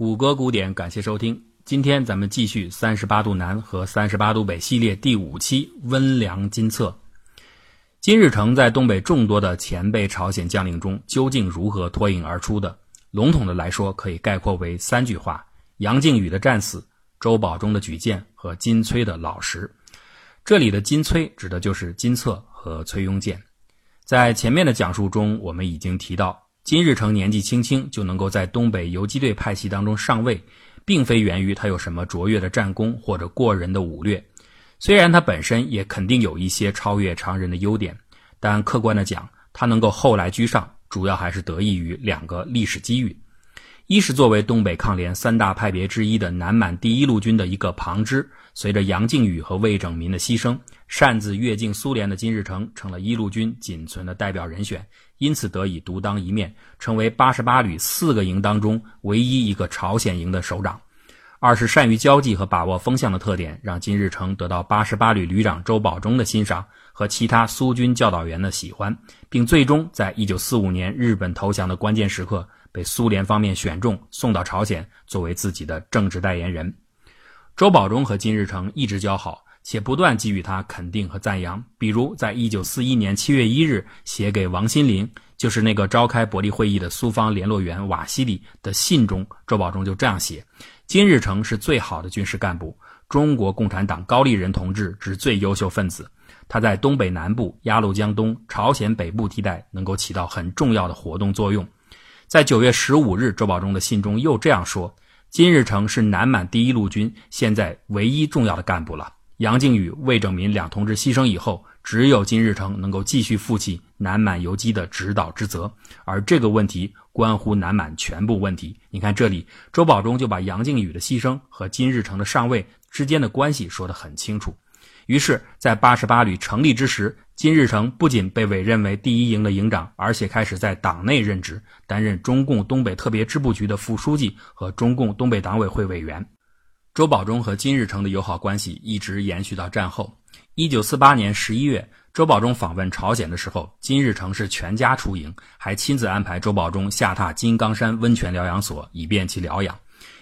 谷歌古典，感谢收听。今天咱们继续《三十八度南》和《三十八度北》系列第五期《温良金策》。金日成在东北众多的前辈朝鲜将领中，究竟如何脱颖而出的？笼统的来说，可以概括为三句话：杨靖宇的战死、周保中的举荐和金崔的老实。这里的金崔指的就是金策和崔庸健。在前面的讲述中，我们已经提到。金日成年纪轻轻就能够在东北游击队派系当中上位，并非源于他有什么卓越的战功或者过人的武略。虽然他本身也肯定有一些超越常人的优点，但客观的讲，他能够后来居上，主要还是得益于两个历史机遇：一是作为东北抗联三大派别之一的南满第一路军的一个旁支，随着杨靖宇和魏拯民的牺牲，擅自越境苏联的金日成成了一路军仅存的代表人选。因此得以独当一面，成为八十八旅四个营当中唯一一个朝鲜营的首长。二是善于交际和把握风向的特点，让金日成得到八十八旅旅长周保中的欣赏和其他苏军教导员的喜欢，并最终在一九四五年日本投降的关键时刻被苏联方面选中，送到朝鲜作为自己的政治代言人。周保中和金日成一直交好。且不断给予他肯定和赞扬，比如在一九四一年七月一日写给王心凌，就是那个召开伯利会议的苏方联络员瓦西里的信中，周保中就这样写：金日成是最好的军事干部，中国共产党高丽人同志之最优秀分子，他在东北南部、鸭绿江东、朝鲜北部地带能够起到很重要的活动作用。在九月十五日，周保中的信中又这样说：金日成是南满第一路军现在唯一重要的干部了。杨靖宇、魏拯民两同志牺牲以后，只有金日成能够继续负起南满游击的指导之责，而这个问题关乎南满全部问题。你看这里，周保中就把杨靖宇的牺牲和金日成的上位之间的关系说得很清楚。于是，在八十八旅成立之时，金日成不仅被委任为第一营的营长，而且开始在党内任职，担任中共东北特别支部局的副书记和中共东北党委会委员。周保中和金日成的友好关系一直延续到战后。一九四八年十一月，周保中访问朝鲜的时候，金日成是全家出营，还亲自安排周保中下榻金刚山温泉疗养所，以便其疗养。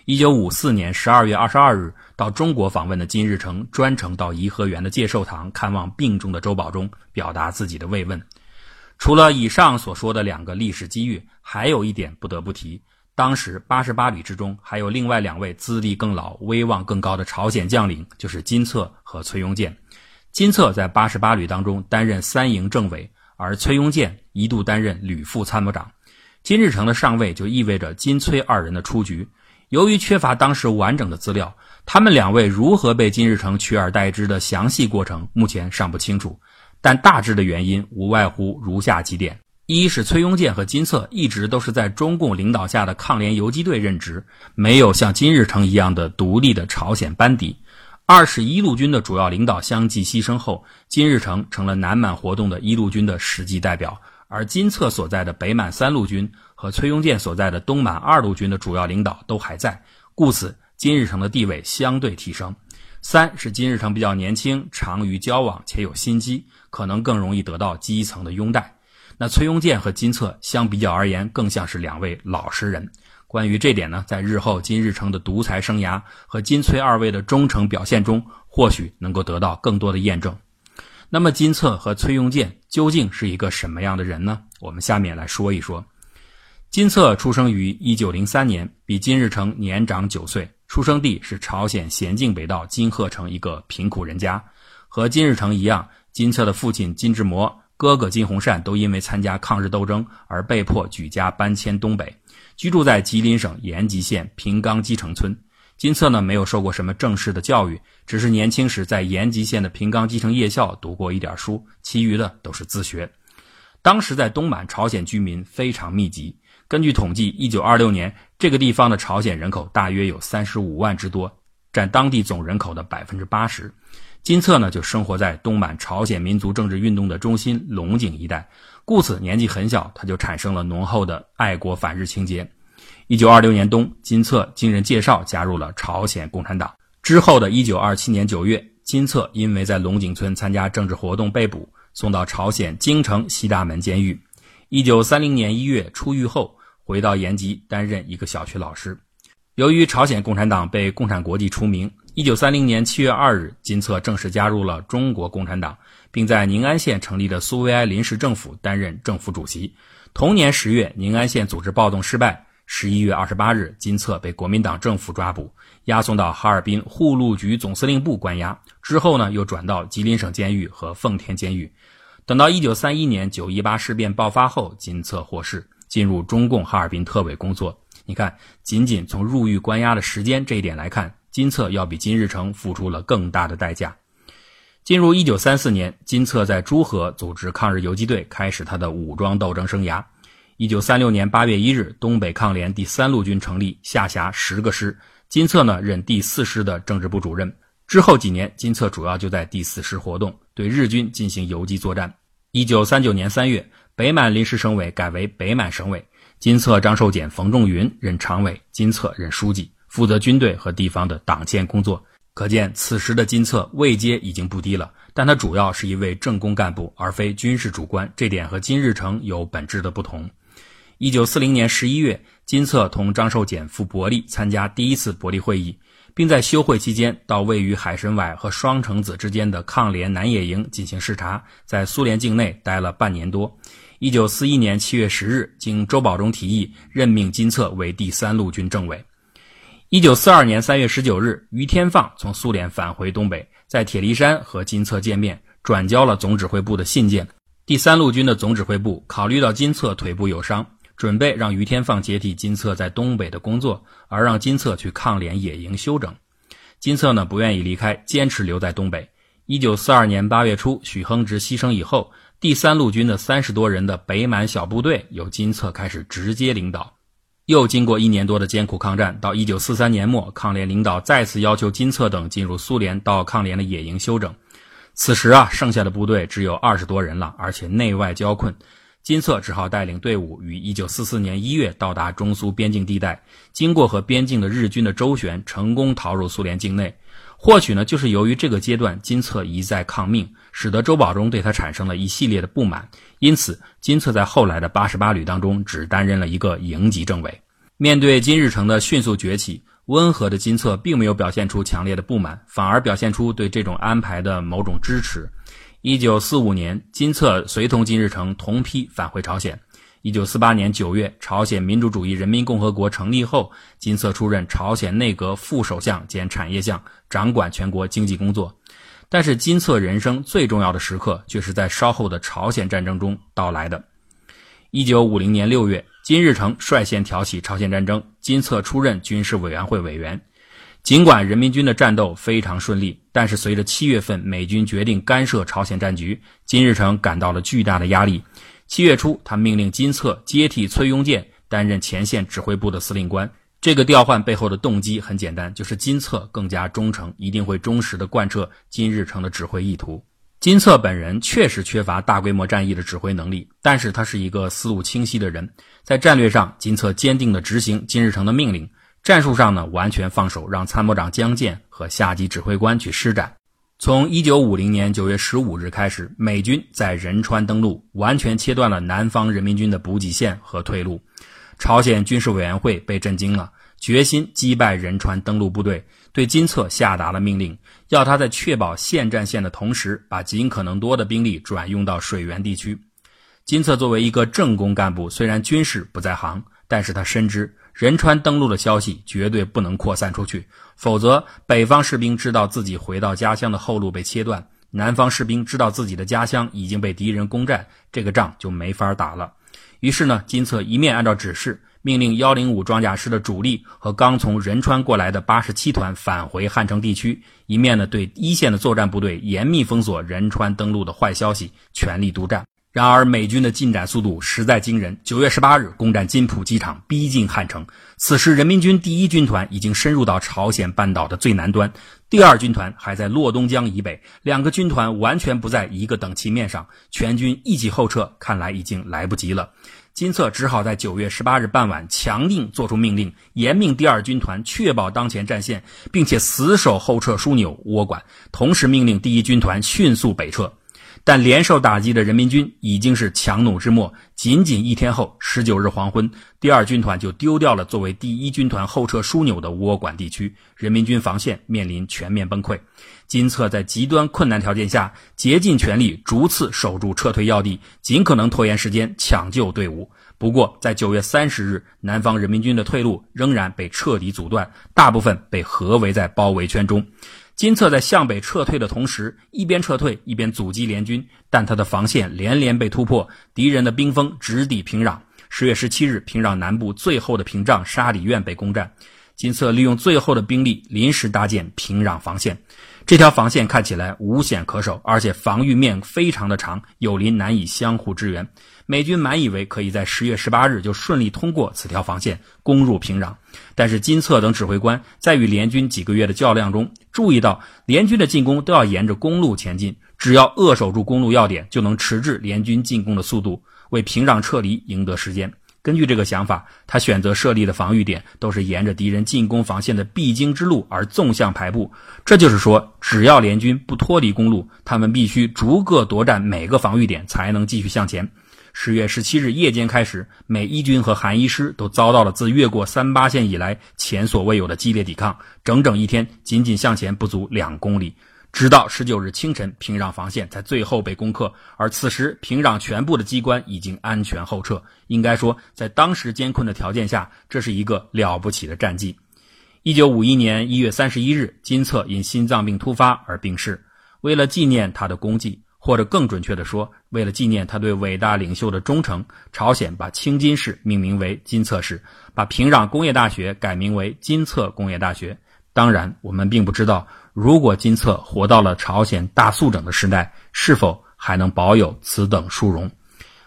一九五四年十二月二十二日，到中国访问的金日成专程到颐和园的介寿堂看望病重的周保中，表达自己的慰问。除了以上所说的两个历史机遇，还有一点不得不提。当时八十八旅之中还有另外两位资历更老、威望更高的朝鲜将领，就是金策和崔庸健。金策在八十八旅当中担任三营政委，而崔庸健一度担任旅副参谋长。金日成的上位就意味着金崔二人的出局。由于缺乏当时完整的资料，他们两位如何被金日成取而代之的详细过程目前尚不清楚，但大致的原因无外乎如下几点。一是崔庸健和金策一直都是在中共领导下的抗联游击队任职，没有像金日成一样的独立的朝鲜班底；二是一路军的主要领导相继牺牲后，金日成成了南满活动的一路军的实际代表，而金策所在的北满三路军和崔庸健所在的东满二路军的主要领导都还在，故此金日成的地位相对提升。三是金日成比较年轻，长于交往且有心机，可能更容易得到基层的拥戴。那崔庸健和金策相比较而言，更像是两位老实人。关于这点呢，在日后金日成的独裁生涯和金崔二位的忠诚表现中，或许能够得到更多的验证。那么，金策和崔庸健究竟是一个什么样的人呢？我们下面来说一说。金策出生于一九零三年，比金日成年长九岁，出生地是朝鲜咸镜北道金鹤城一个贫苦人家。和金日成一样，金策的父亲金志模。哥哥金洪善都因为参加抗日斗争而被迫举家搬迁东北，居住在吉林省延吉县平冈基城村。金策呢没有受过什么正式的教育，只是年轻时在延吉县的平冈基城夜校读过一点书，其余的都是自学。当时在东满朝鲜居民非常密集，根据统计，一九二六年这个地方的朝鲜人口大约有三十五万之多，占当地总人口的百分之八十。金策呢，就生活在东满朝鲜民族政治运动的中心龙井一带，故此年纪很小，他就产生了浓厚的爱国反日情节。一九二六年冬，金策经人介绍加入了朝鲜共产党。之后的一九二七年九月，金策因为在龙井村参加政治活动被捕，送到朝鲜京城西大门监狱。一九三零年一月出狱后，回到延吉担任一个小学老师。由于朝鲜共产党被共产国际除名，一九三零年七月二日，金策正式加入了中国共产党，并在宁安县成立的苏维埃临时政府担任政府主席。同年十月，宁安县组织暴动失败。十一月二十八日，金策被国民党政府抓捕，押送到哈尔滨护路局总司令部关押。之后呢，又转到吉林省监狱和奉天监狱。等到一九三一年九一八事变爆发后，金策获释，进入中共哈尔滨特委工作。你看，仅仅从入狱关押的时间这一点来看，金策要比金日成付出了更大的代价。进入一九三四年，金策在朱河组织抗日游击队，开始他的武装斗争生涯。一九三六年八月一日，东北抗联第三路军成立，下辖十个师，金策呢任第四师的政治部主任。之后几年，金策主要就在第四师活动，对日军进行游击作战。一九三九年三月，北满临时省委改为北满省委。金策、张寿俭、冯仲云任常委，金策任书记，负责军队和地方的党建工作。可见，此时的金策位阶已经不低了，但他主要是一位政工干部，而非军事主官，这点和金日成有本质的不同。一九四零年十一月，金策同张寿俭赴伯利参加第一次伯利会议，并在休会期间到位于海参崴和双城子之间的抗联南野营进行视察，在苏联境内待了半年多。一九四一年七月十日，经周保中提议，任命金策为第三路军政委。一九四二年三月十九日，于天放从苏联返回东北，在铁力山和金策见面，转交了总指挥部的信件。第三路军的总指挥部考虑到金策腿部有伤，准备让于天放接替金策在东北的工作，而让金策去抗联野营休整。金策呢不愿意离开，坚持留在东北。一九四二年八月初，许亨直牺牲以后。第三路军的三十多人的北满小部队由金策开始直接领导，又经过一年多的艰苦抗战，到一九四三年末，抗联领导再次要求金策等进入苏联到抗联的野营休整。此时啊，剩下的部队只有二十多人了，而且内外交困，金策只好带领队伍于一九四四年一月到达中苏边境地带，经过和边境的日军的周旋，成功逃入苏联境内。或许呢，就是由于这个阶段金策一再抗命，使得周保中对他产生了一系列的不满，因此金策在后来的八十八旅当中只担任了一个营级政委。面对金日成的迅速崛起，温和的金策并没有表现出强烈的不满，反而表现出对这种安排的某种支持。一九四五年，金策随同金日成同批返回朝鲜。一九四八年九月，朝鲜民主主义人民共和国成立后，金策出任朝鲜内阁副首相兼产业相，掌管全国经济工作。但是，金策人生最重要的时刻却是在稍后的朝鲜战争中到来的。一九五零年六月，金日成率先挑起朝鲜战争，金策出任军事委员会委员。尽管人民军的战斗非常顺利，但是随着七月份美军决定干涉朝鲜战局，金日成感到了巨大的压力。七月初，他命令金策接替崔庸健担任前线指挥部的司令官。这个调换背后的动机很简单，就是金策更加忠诚，一定会忠实的贯彻金日成的指挥意图。金策本人确实缺乏大规模战役的指挥能力，但是他是一个思路清晰的人。在战略上，金策坚定的执行金日成的命令；战术上呢，完全放手让参谋长江建和下级指挥官去施展。从一九五零年九月十五日开始，美军在仁川登陆，完全切断了南方人民军的补给线和退路。朝鲜军事委员会被震惊了，决心击败仁川登陆部队，对金策下达了命令，要他在确保现战线的同时，把尽可能多的兵力转用到水源地区。金策作为一个政工干部，虽然军事不在行，但是他深知。仁川登陆的消息绝对不能扩散出去，否则北方士兵知道自己回到家乡的后路被切断，南方士兵知道自己的家乡已经被敌人攻占，这个仗就没法打了。于是呢，金策一面按照指示命令幺零五装甲师的主力和刚从仁川过来的八十七团返回汉城地区，一面呢对一线的作战部队严密封锁仁川登陆的坏消息，全力督战。然而，美军的进展速度实在惊人。九月十八日，攻占金浦机场，逼近汉城。此时，人民军第一军团已经深入到朝鲜半岛的最南端，第二军团还在洛东江以北，两个军团完全不在一个等级面上。全军一起后撤，看来已经来不及了。金策只好在九月十八日傍晚强硬作出命令，严命第二军团确保当前战线，并且死守后撤枢纽、窝管，同时命令第一军团迅速北撤。但连受打击的人民军已经是强弩之末。仅仅一天后，十九日黄昏，第二军团就丢掉了作为第一军团后撤枢纽的窝管地区，人民军防线面临全面崩溃。金策在极端困难条件下，竭尽全力逐次守住撤退要地，尽可能拖延时间抢救队伍。不过，在九月三十日，南方人民军的退路仍然被彻底阻断，大部分被合围在包围圈中。金策在向北撤退的同时，一边撤退一边阻击联军，但他的防线连连被突破，敌人的兵锋直抵平壤。十月十七日，平壤南部最后的屏障沙里院被攻占，金策利用最后的兵力临时搭建平壤防线。这条防线看起来无险可守，而且防御面非常的长，友邻难以相互支援。美军满以为可以在十月十八日就顺利通过此条防线攻入平壤，但是金策等指挥官在与联军几个月的较量中，注意到联军的进攻都要沿着公路前进，只要扼守住公路要点，就能迟滞联军进攻的速度，为平壤撤离赢得时间。根据这个想法，他选择设立的防御点都是沿着敌人进攻防线的必经之路而纵向排布。这就是说，只要联军不脱离公路，他们必须逐个夺占每个防御点，才能继续向前。十月十七日夜间开始，美一军和韩一师都遭到了自越过三八线以来前所未有的激烈抵抗。整整一天，仅仅向前不足两公里，直到十九日清晨，平壤防线才最后被攻克。而此时，平壤全部的机关已经安全后撤。应该说，在当时艰困的条件下，这是一个了不起的战绩。一九五一年一月三十一日，金策因心脏病突发而病逝。为了纪念他的功绩。或者更准确地说，为了纪念他对伟大领袖的忠诚，朝鲜把青金市命名为金策市，把平壤工业大学改名为金策工业大学。当然，我们并不知道，如果金策活到了朝鲜大肃整的时代，是否还能保有此等殊荣。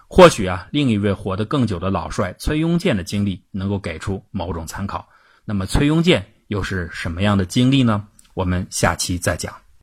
或许啊，另一位活得更久的老帅崔庸健的经历能够给出某种参考。那么，崔庸健又是什么样的经历呢？我们下期再讲。